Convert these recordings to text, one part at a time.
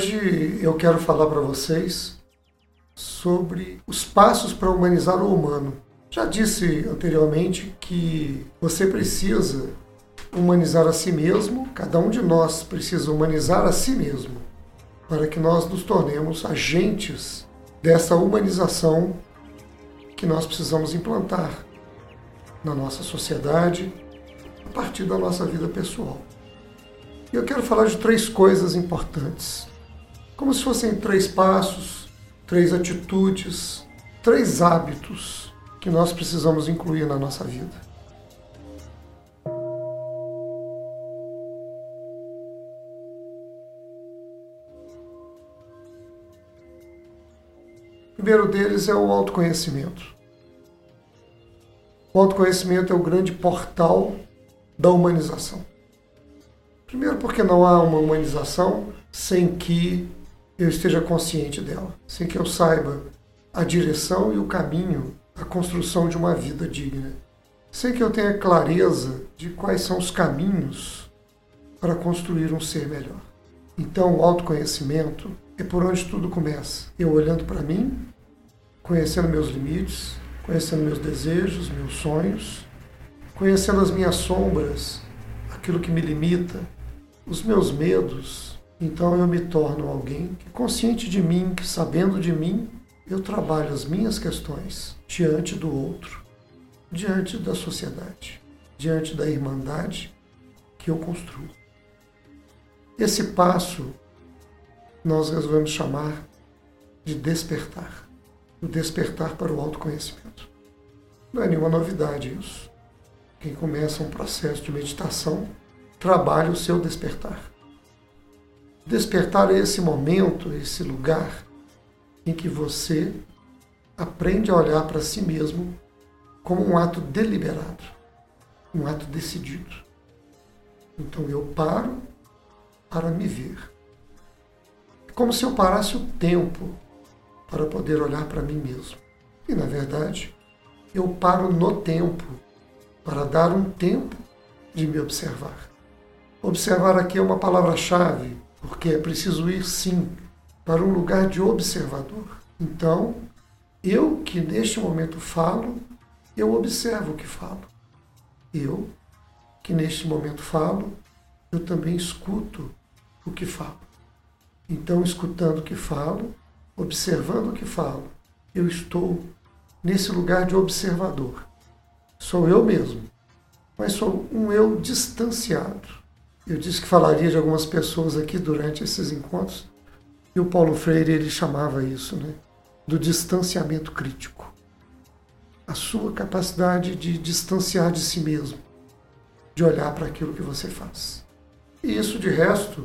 Hoje eu quero falar para vocês sobre os passos para humanizar o humano. Já disse anteriormente que você precisa humanizar a si mesmo, cada um de nós precisa humanizar a si mesmo, para que nós nos tornemos agentes dessa humanização que nós precisamos implantar na nossa sociedade, a partir da nossa vida pessoal. E eu quero falar de três coisas importantes como se fossem três passos, três atitudes, três hábitos que nós precisamos incluir na nossa vida. O primeiro deles é o autoconhecimento. O autoconhecimento é o grande portal da humanização. Primeiro, porque não há uma humanização sem que eu esteja consciente dela, sem que eu saiba a direção e o caminho à construção de uma vida digna, sem que eu tenha clareza de quais são os caminhos para construir um ser melhor. Então, o autoconhecimento é por onde tudo começa. Eu olhando para mim, conhecendo meus limites, conhecendo meus desejos, meus sonhos, conhecendo as minhas sombras, aquilo que me limita, os meus medos, então eu me torno alguém que, consciente de mim, que sabendo de mim, eu trabalho as minhas questões diante do outro, diante da sociedade, diante da irmandade que eu construo. Esse passo nós resolvemos chamar de despertar o despertar para o autoconhecimento. Não é nenhuma novidade isso. Quem começa um processo de meditação trabalha o seu despertar. Despertar esse momento, esse lugar em que você aprende a olhar para si mesmo como um ato deliberado, um ato decidido. Então eu paro para me ver. É como se eu parasse o tempo para poder olhar para mim mesmo. E na verdade, eu paro no tempo para dar um tempo de me observar. Observar aqui é uma palavra-chave porque é preciso ir sim para um lugar de observador. Então, eu que neste momento falo, eu observo o que falo. Eu que neste momento falo, eu também escuto o que falo. Então, escutando o que falo, observando o que falo, eu estou nesse lugar de observador. Sou eu mesmo, mas sou um eu distanciado eu disse que falaria de algumas pessoas aqui durante esses encontros, e o Paulo Freire ele chamava isso, né, do distanciamento crítico. A sua capacidade de distanciar de si mesmo, de olhar para aquilo que você faz. E isso, de resto,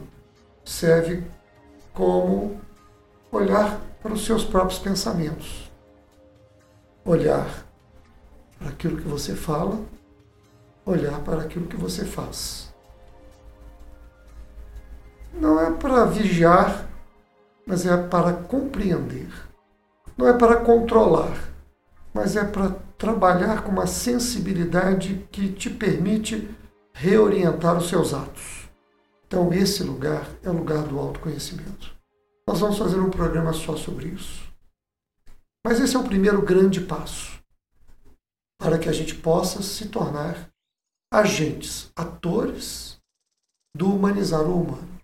serve como olhar para os seus próprios pensamentos, olhar para aquilo que você fala, olhar para aquilo que você faz não é para vigiar, mas é para compreender. Não é para controlar, mas é para trabalhar com uma sensibilidade que te permite reorientar os seus atos. Então, esse lugar é o lugar do autoconhecimento. Nós vamos fazer um programa só sobre isso. Mas esse é o primeiro grande passo para que a gente possa se tornar agentes, atores do humanizar o humano.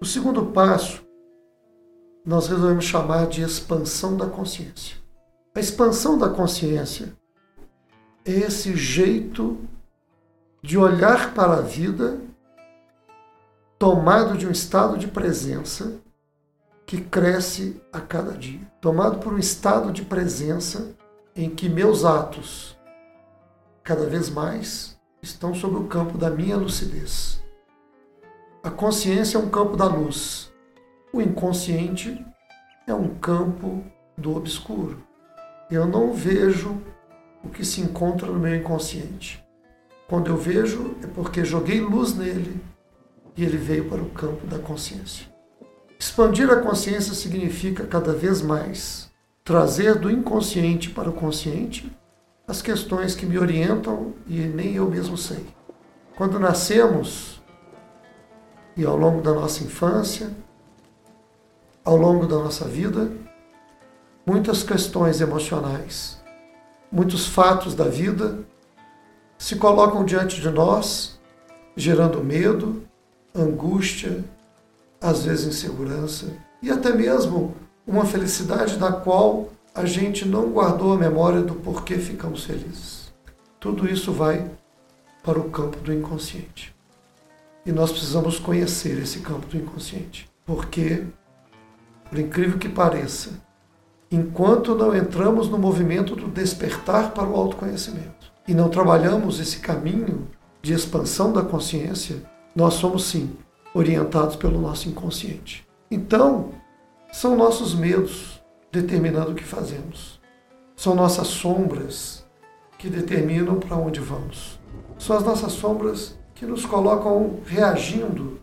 O segundo passo nós resolvemos chamar de expansão da consciência. A expansão da consciência é esse jeito de olhar para a vida tomado de um estado de presença que cresce a cada dia, tomado por um estado de presença em que meus atos, cada vez mais, estão sob o campo da minha lucidez. A consciência é um campo da luz, o inconsciente é um campo do obscuro. Eu não vejo o que se encontra no meu inconsciente. Quando eu vejo, é porque joguei luz nele e ele veio para o campo da consciência. Expandir a consciência significa cada vez mais trazer do inconsciente para o consciente as questões que me orientam e nem eu mesmo sei. Quando nascemos e ao longo da nossa infância, ao longo da nossa vida, muitas questões emocionais, muitos fatos da vida se colocam diante de nós, gerando medo, angústia, às vezes insegurança e até mesmo uma felicidade da qual a gente não guardou a memória do porquê ficamos felizes. Tudo isso vai para o campo do inconsciente. E nós precisamos conhecer esse campo do inconsciente, porque, por incrível que pareça, enquanto não entramos no movimento do despertar para o autoconhecimento e não trabalhamos esse caminho de expansão da consciência, nós somos sim orientados pelo nosso inconsciente. Então, são nossos medos determinando o que fazemos. São nossas sombras que determinam para onde vamos. São as nossas sombras que nos colocam reagindo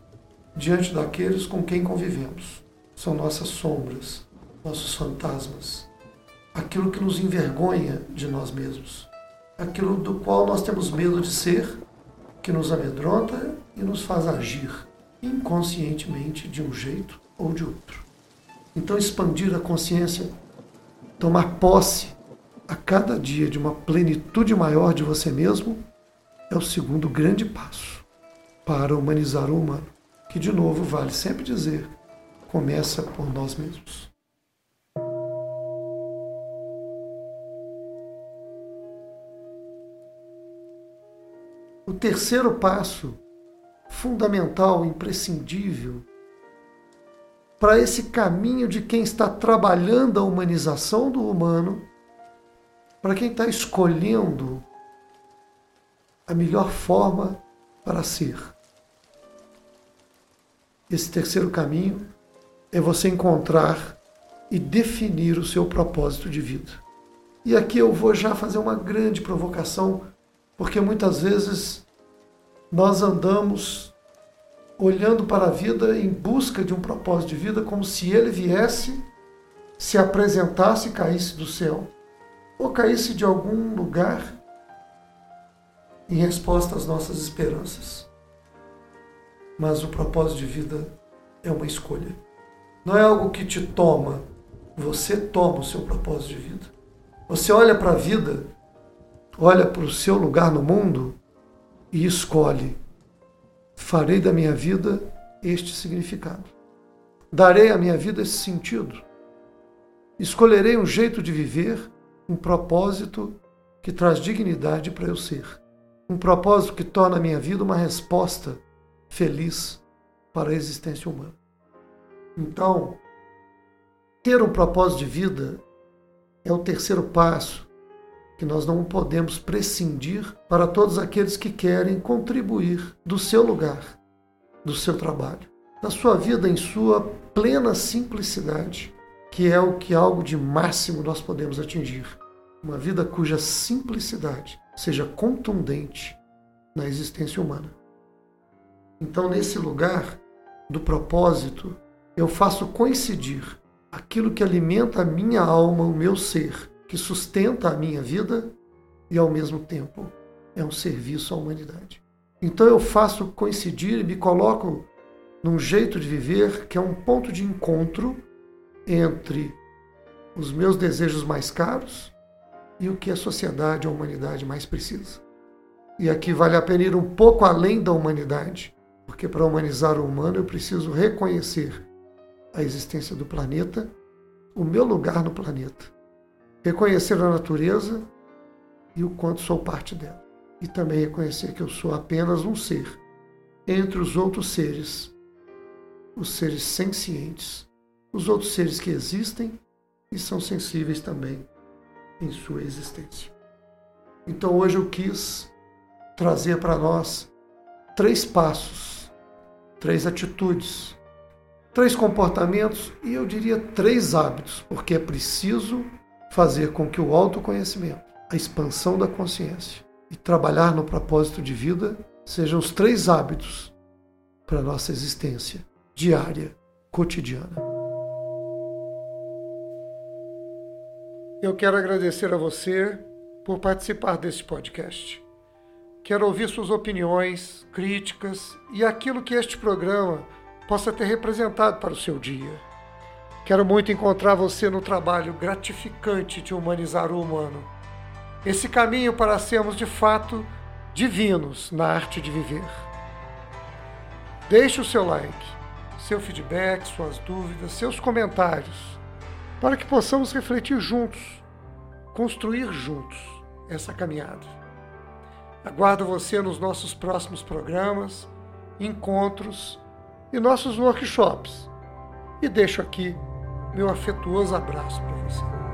diante daqueles com quem convivemos. São nossas sombras, nossos fantasmas, aquilo que nos envergonha de nós mesmos, aquilo do qual nós temos medo de ser, que nos amedronta e nos faz agir inconscientemente de um jeito ou de outro. Então, expandir a consciência, tomar posse a cada dia de uma plenitude maior de você mesmo, é o segundo grande passo para humanizar o humano, que, de novo, vale sempre dizer, começa por nós mesmos. O terceiro passo, fundamental, imprescindível, para esse caminho de quem está trabalhando a humanização do humano, para quem está escolhendo a melhor forma para ser. Esse terceiro caminho é você encontrar e definir o seu propósito de vida. E aqui eu vou já fazer uma grande provocação porque muitas vezes nós andamos olhando para a vida em busca de um propósito de vida como se ele viesse, se apresentasse e caísse do céu, ou caísse de algum lugar em resposta às nossas esperanças. Mas o propósito de vida é uma escolha. Não é algo que te toma, você toma o seu propósito de vida. Você olha para a vida olha para o seu lugar no mundo e escolhe: farei da minha vida este significado. Darei à minha vida esse sentido. Escolherei um jeito de viver, um propósito que traz dignidade para eu ser. Um propósito que torna a minha vida uma resposta feliz para a existência humana. Então, ter um propósito de vida é o terceiro passo que nós não podemos prescindir para todos aqueles que querem contribuir do seu lugar, do seu trabalho, da sua vida em sua plena simplicidade, que é o que algo de máximo nós podemos atingir. Uma vida cuja simplicidade seja contundente na existência humana. Então, nesse lugar do propósito, eu faço coincidir aquilo que alimenta a minha alma, o meu ser, que sustenta a minha vida e, ao mesmo tempo, é um serviço à humanidade. Então eu faço coincidir e me coloco num jeito de viver que é um ponto de encontro entre os meus desejos mais caros e o que a sociedade, a humanidade mais precisa. E aqui vale a pena ir um pouco além da humanidade, porque para humanizar o humano eu preciso reconhecer a existência do planeta, o meu lugar no planeta reconhecer a natureza e o quanto sou parte dela. E também reconhecer que eu sou apenas um ser entre os outros seres, os seres sencientes, os outros seres que existem e são sensíveis também em sua existência. Então hoje eu quis trazer para nós três passos, três atitudes, três comportamentos e eu diria três hábitos, porque é preciso fazer com que o autoconhecimento, a expansão da consciência e trabalhar no propósito de vida sejam os três hábitos para a nossa existência diária, cotidiana. Eu quero agradecer a você por participar deste podcast. Quero ouvir suas opiniões, críticas e aquilo que este programa possa ter representado para o seu dia. Quero muito encontrar você no trabalho gratificante de humanizar o humano. Esse caminho para sermos de fato divinos na arte de viver. Deixe o seu like, seu feedback, suas dúvidas, seus comentários, para que possamos refletir juntos, construir juntos essa caminhada. Aguardo você nos nossos próximos programas, encontros e nossos workshops. E deixo aqui meu afetuoso abraço para você.